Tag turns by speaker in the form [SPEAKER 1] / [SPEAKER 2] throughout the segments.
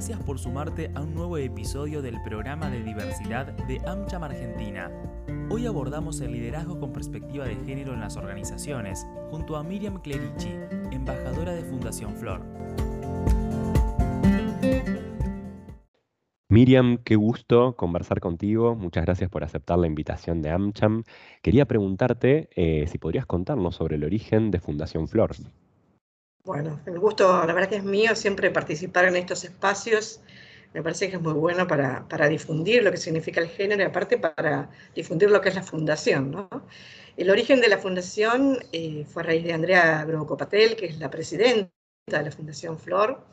[SPEAKER 1] Gracias por sumarte a un nuevo episodio del programa de diversidad de AmCham Argentina. Hoy abordamos el liderazgo con perspectiva de género en las organizaciones, junto a Miriam Clerici, embajadora de Fundación Flor.
[SPEAKER 2] Miriam, qué gusto conversar contigo. Muchas gracias por aceptar la invitación de AmCham. Quería preguntarte eh, si podrías contarnos sobre el origen de Fundación Flor.
[SPEAKER 3] Bueno, el gusto, la verdad que es mío siempre participar en estos espacios. Me parece que es muy bueno para, difundir lo que significa el género y aparte para difundir lo que es la fundación. ¿no? El origen de la fundación eh, fue a raíz de Andrea Grocopatel, que es la presidenta de la Fundación Flor.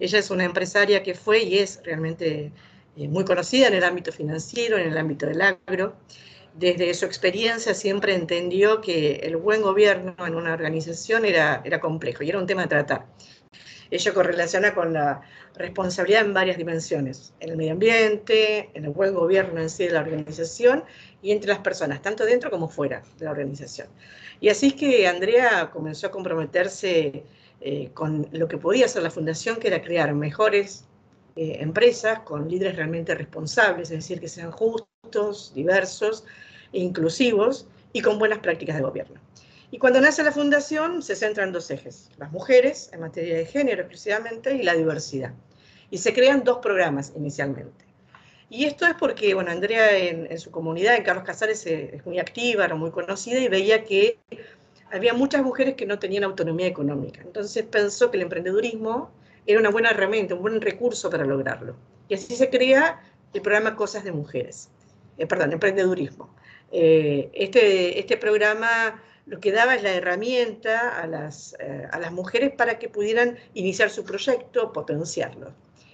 [SPEAKER 3] Ella es una empresaria que fue y es realmente eh, muy conocida en el ámbito financiero, en el ámbito del agro desde su experiencia siempre entendió que el buen gobierno en una organización era, era complejo y era un tema a tratar. Ello correlaciona con la responsabilidad en varias dimensiones, en el medio ambiente, en el buen gobierno en sí de la organización y entre las personas, tanto dentro como fuera de la organización. Y así es que Andrea comenzó a comprometerse eh, con lo que podía hacer la fundación, que era crear mejores eh, empresas con líderes realmente responsables, es decir, que sean justos, diversos, inclusivos y con buenas prácticas de gobierno. Y cuando nace la fundación se centra en dos ejes, las mujeres en materia de género exclusivamente y la diversidad. Y se crean dos programas inicialmente. Y esto es porque, bueno, Andrea en, su comunidad, en Carlos Casares, eh, es muy activa, era muy conocida y veía que había muchas mujeres que no tenían autonomía económica. Entonces pensó que el emprendedurismo era una buena herramienta, un buen recurso para lograrlo. Y así se crea el programa Cosas de Mujeres, eh, perdón, emprendedurismo. Eh, este, este programa lo que daba es la herramienta a las, eh, a las mujeres para que pudieran iniciar su proyecto, potenciarlo.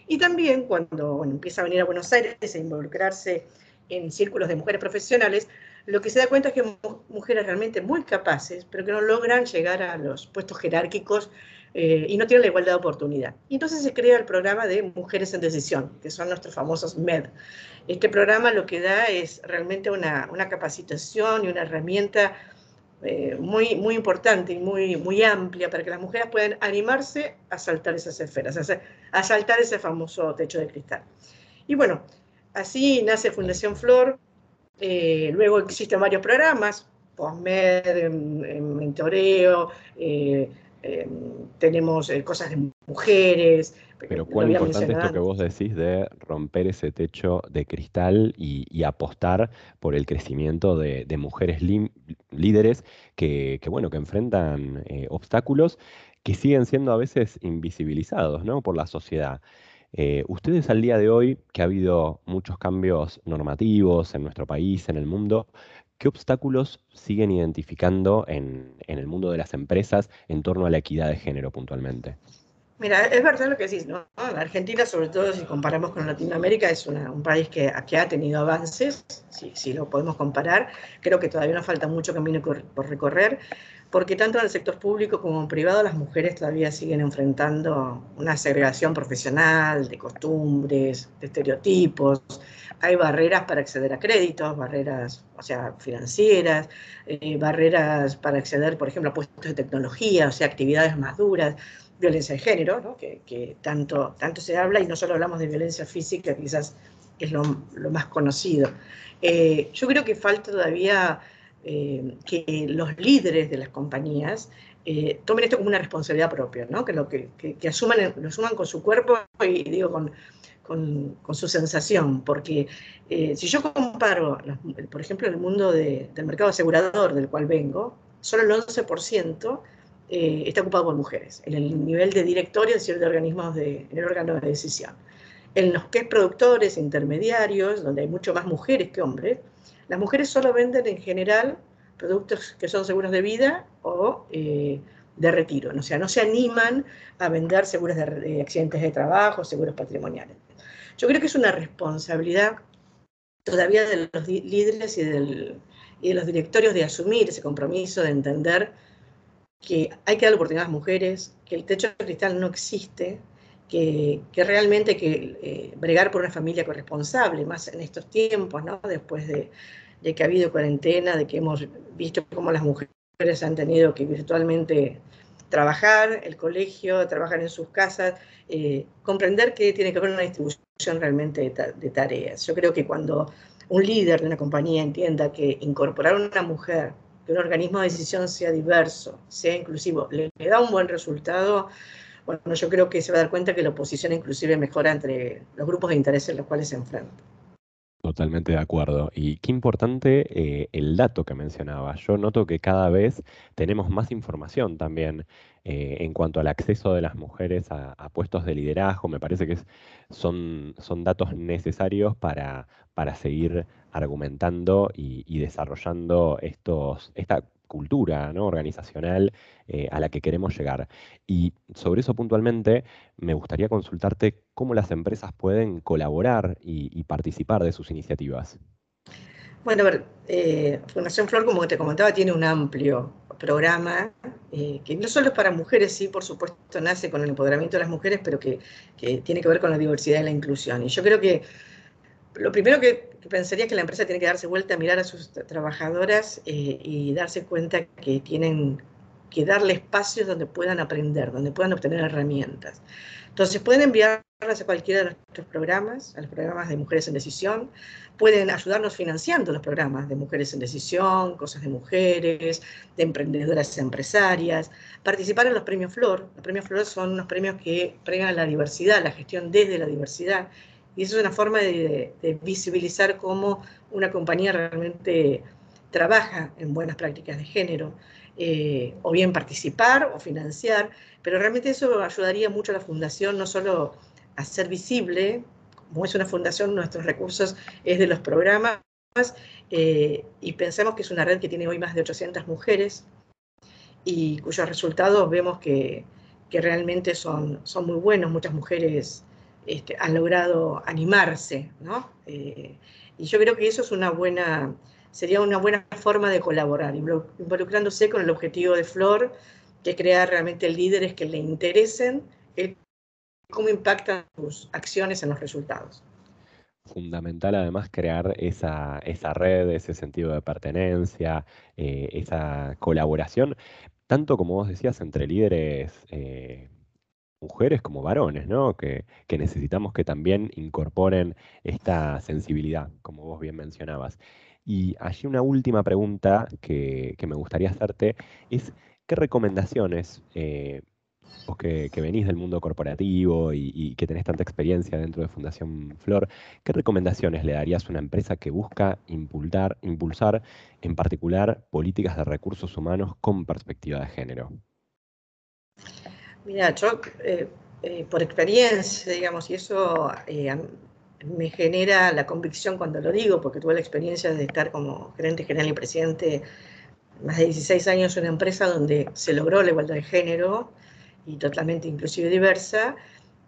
[SPEAKER 3] Y también cuando empieza a venir a Buenos Aires a involucrarse en círculos de mujeres profesionales, lo que se da cuenta es que mujeres realmente muy capaces, pero que no logran llegar a los puestos jerárquicos eh, y no tienen la igualdad de oportunidad. Y entonces se crea el programa de Mujeres en Decisión, que son nuestros famosos MED. Este programa lo que da es realmente una, una capacitación y una herramienta eh, muy, muy importante y muy, muy amplia para que las mujeres puedan animarse a saltar esas esferas, a, saltar ese famoso techo de cristal. Y bueno, así nace Fundación Flor, eh, luego existen varios programas, POSMED, mentoreo, eh, Em, tenemos eh, cosas de mujeres.
[SPEAKER 2] Pero cuán importante esto que vos decís de romper ese techo de cristal y, apostar por el crecimiento de, mujeres líderes que, bueno, que enfrentan eh, obstáculos que siguen siendo a veces invisibilizados ¿no? por la sociedad. Eh, ustedes al día de hoy, que ha habido muchos cambios normativos en nuestro país, en el mundo, ¿Qué obstáculos siguen identificando en, el mundo de las empresas en torno a la equidad de género puntualmente?
[SPEAKER 3] Mira, es verdad lo que decís, ¿no? La Argentina, sobre todo si comparamos con Latinoamérica, es un país que, ha tenido avances, si, lo podemos comparar. Creo que todavía nos falta mucho camino por recorrer, porque tanto en el sector público como en privado las mujeres todavía siguen enfrentando una segregación profesional, de costumbres, de estereotipos, hay barreras para acceder a créditos, barreras, o sea, financieras, eh, barreras para acceder, por ejemplo, a puestos de tecnología, o sea, actividades más duras, violencia de género, ¿no? que, tanto, tanto se habla y no solo hablamos de violencia física, quizás es lo, más conocido. Eh, yo creo que falta todavía eh, que los líderes de las compañías tomen esto como una responsabilidad propia, ¿no? que, lo que, que, asuman, lo asuman con su cuerpo y digo con, con, su sensación, porque eh, si yo comparo, por ejemplo, el mundo del mercado asegurador del cual vengo, solo el 11% eh, está ocupado por mujeres, en el nivel de directorio, es decir, de organismos de, en el órgano de decisión. En los que es productores, intermediarios, donde hay mucho más mujeres que hombres, las mujeres solo venden en general productos que son seguros de vida o eh, de retiro, o sea, no se animan a vender seguros de accidentes de trabajo, seguros patrimoniales. Yo creo que es una responsabilidad todavía de los líderes y, de los directorios de asumir ese compromiso, de entender que hay que dar oportunidad a las mujeres, que el techo de cristal no existe, que, realmente hay que eh, bregar por una familia corresponsable, más en estos tiempos, ¿no? después de, que ha habido cuarentena, de que hemos visto cómo las mujeres han tenido que virtualmente trabajar, el colegio, trabajar en sus casas, eh, comprender que tiene que haber una distribución realmente de, tareas. Yo creo que cuando un líder de una compañía entienda que incorporar a una mujer, que un organismo de decisión sea diverso, sea inclusivo, le, da un buen resultado, bueno, yo creo que se va a dar cuenta que la oposición inclusive mejora entre los grupos de interés en los cuales se enfrenta.
[SPEAKER 2] Totalmente de acuerdo. Y qué importante eh, el dato que mencionaba. Yo noto que cada vez tenemos más información también eh, en cuanto al acceso de las mujeres a, puestos de liderazgo. Me parece que son, datos necesarios para seguir argumentando y, desarrollando estos, esta cultura organizacional eh, a la que queremos llegar. Y sobre eso puntualmente, me gustaría consultarte cómo las empresas pueden colaborar y, participar de sus iniciativas.
[SPEAKER 3] Bueno, a ver, eh, Fundación Flor, como te comentaba, tiene un amplio programa eh, que no solo es para mujeres, sí, por supuesto, nace con el empoderamiento de las mujeres, pero que tiene que ver con la diversidad y la inclusión. Y yo creo que lo primero que, pensaría es que la empresa tiene que darse vuelta a mirar a sus trabajadoras eh, y darse cuenta que tienen que darle espacios donde puedan aprender, donde puedan obtener herramientas. Entonces pueden enviarlas a cualquiera de nuestros programas, a los programas de Mujeres en Decisión, pueden ayudarnos financiando los programas de Mujeres en Decisión, Cosas de Mujeres, de Emprendedoras Empresarias, participar en los premios Flor. Los premios Flor son unos premios que premian la diversidad, la gestión desde la diversidad, y eso es una forma de, visibilizar cómo una compañía realmente trabaja en buenas prácticas de género, eh, o bien participar o financiar, pero realmente eso ayudaría mucho a la fundación, no solo a ser visible, como es una fundación, nuestros recursos es de los programas, eh, y pensamos que es una red que tiene hoy más de 800 mujeres y cuyos resultados vemos que, que realmente son, son muy buenos, muchas mujeres este, han logrado animarse, ¿no? Eh, y yo creo que eso es una buena, sería una buena forma de colaborar, involucrándose con el objetivo de Flor, que crear realmente líderes que le interesen cómo impactan sus acciones en los resultados.
[SPEAKER 2] Fundamental además crear esa, esa red, ese sentido de pertenencia, eh, esa colaboración, tanto como vos decías, entre líderes eh, mujeres como varones, ¿no? Que, necesitamos que también incorporen esta sensibilidad, como vos bien mencionabas. Y allí una última pregunta que, me gustaría hacerte es, ¿qué recomendaciones, eh, vos que, venís del mundo corporativo y, que tenés tanta experiencia dentro de Fundación Flor, ¿qué recomendaciones le darías a una empresa que busca impulsar, impulsar en particular políticas de recursos humanos con perspectiva de género?
[SPEAKER 3] Mira, yo eh, eh, por experiencia, digamos, y eso eh, me genera la convicción cuando lo digo, porque tuve la experiencia de estar como gerente general y presidente más de 16 años en una empresa donde se logró la igualdad de género y totalmente inclusive diversa,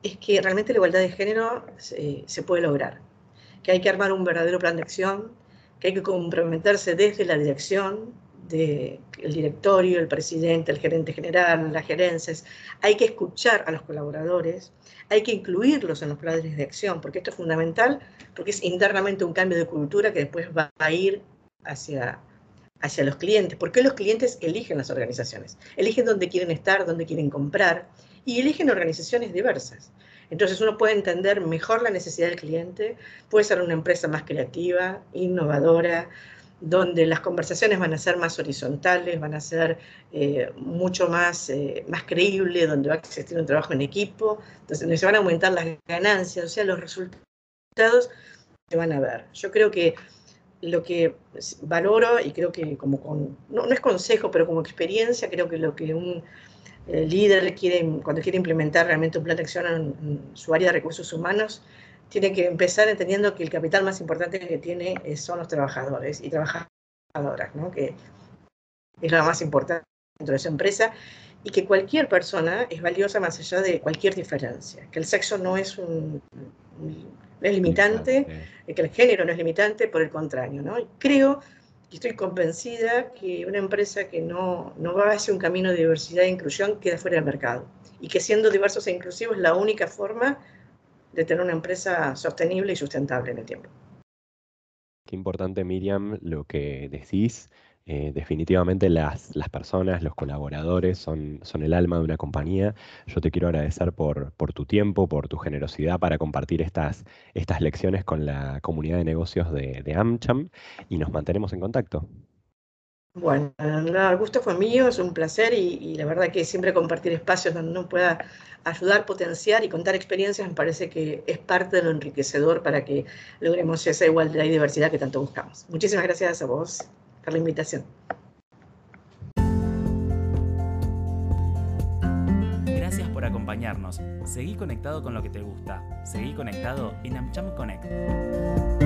[SPEAKER 3] es que realmente la igualdad de género se puede lograr, que hay que armar un verdadero plan de acción, que hay que comprometerse desde la dirección, el directorio, el presidente, el gerente general, las gerencias. Hay que escuchar a los colaboradores, hay que incluirlos en los planes de acción, porque esto es fundamental, porque es internamente un cambio de cultura que después va a ir hacia, hacia los clientes, porque los clientes eligen las organizaciones, eligen dónde quieren estar, dónde quieren comprar, y eligen organizaciones diversas. Entonces uno puede entender mejor la necesidad del cliente, puede ser una empresa más creativa, innovadora, donde las conversaciones van a ser más horizontales, van a ser eh, mucho más, eh, más creíbles, donde va a existir un trabajo en equipo, entonces donde se van a aumentar las ganancias, o sea, los resultados se van a ver. Yo creo que lo que valoro y creo que como con, no, es consejo, pero como experiencia, creo que lo que un eh, líder quiere, cuando quiere implementar realmente un plan de acción en su área de recursos humanos, tiene que empezar entendiendo que el capital más importante que tiene son los trabajadores y trabajadoras, ¿no? que es lo más importante dentro de su empresa, y que cualquier persona es valiosa más allá de cualquier diferencia, que el sexo no es un, es limitante, que el género no es limitante, por el contrario. ¿no? creo y estoy convencida que una empresa que no, no va hacia un camino de diversidad e inclusión queda fuera del mercado, y que siendo diversos e inclusivos es la única forma de tener una empresa sostenible y sustentable en el tiempo.
[SPEAKER 2] Qué importante, Miriam, lo que decís Eh, definitivamente las, las, personas, los colaboradores son, son, el alma de una compañía. Yo te quiero agradecer por, por tu tiempo, por tu generosidad para compartir estas, estas lecciones con la comunidad de negocios de, de AmCham y nos mantenemos en contacto.
[SPEAKER 3] Bueno, el gusto fue mío, es un placer y, la verdad que siempre compartir espacios donde uno pueda ayudar, potenciar y contar experiencias me parece que es parte de lo enriquecedor para que logremos esa igualdad y diversidad que tanto buscamos. Muchísimas gracias a vos por la invitación.
[SPEAKER 1] Gracias por acompañarnos. Seguí conectado con lo que te gusta. Seguí conectado en AmCham Connect.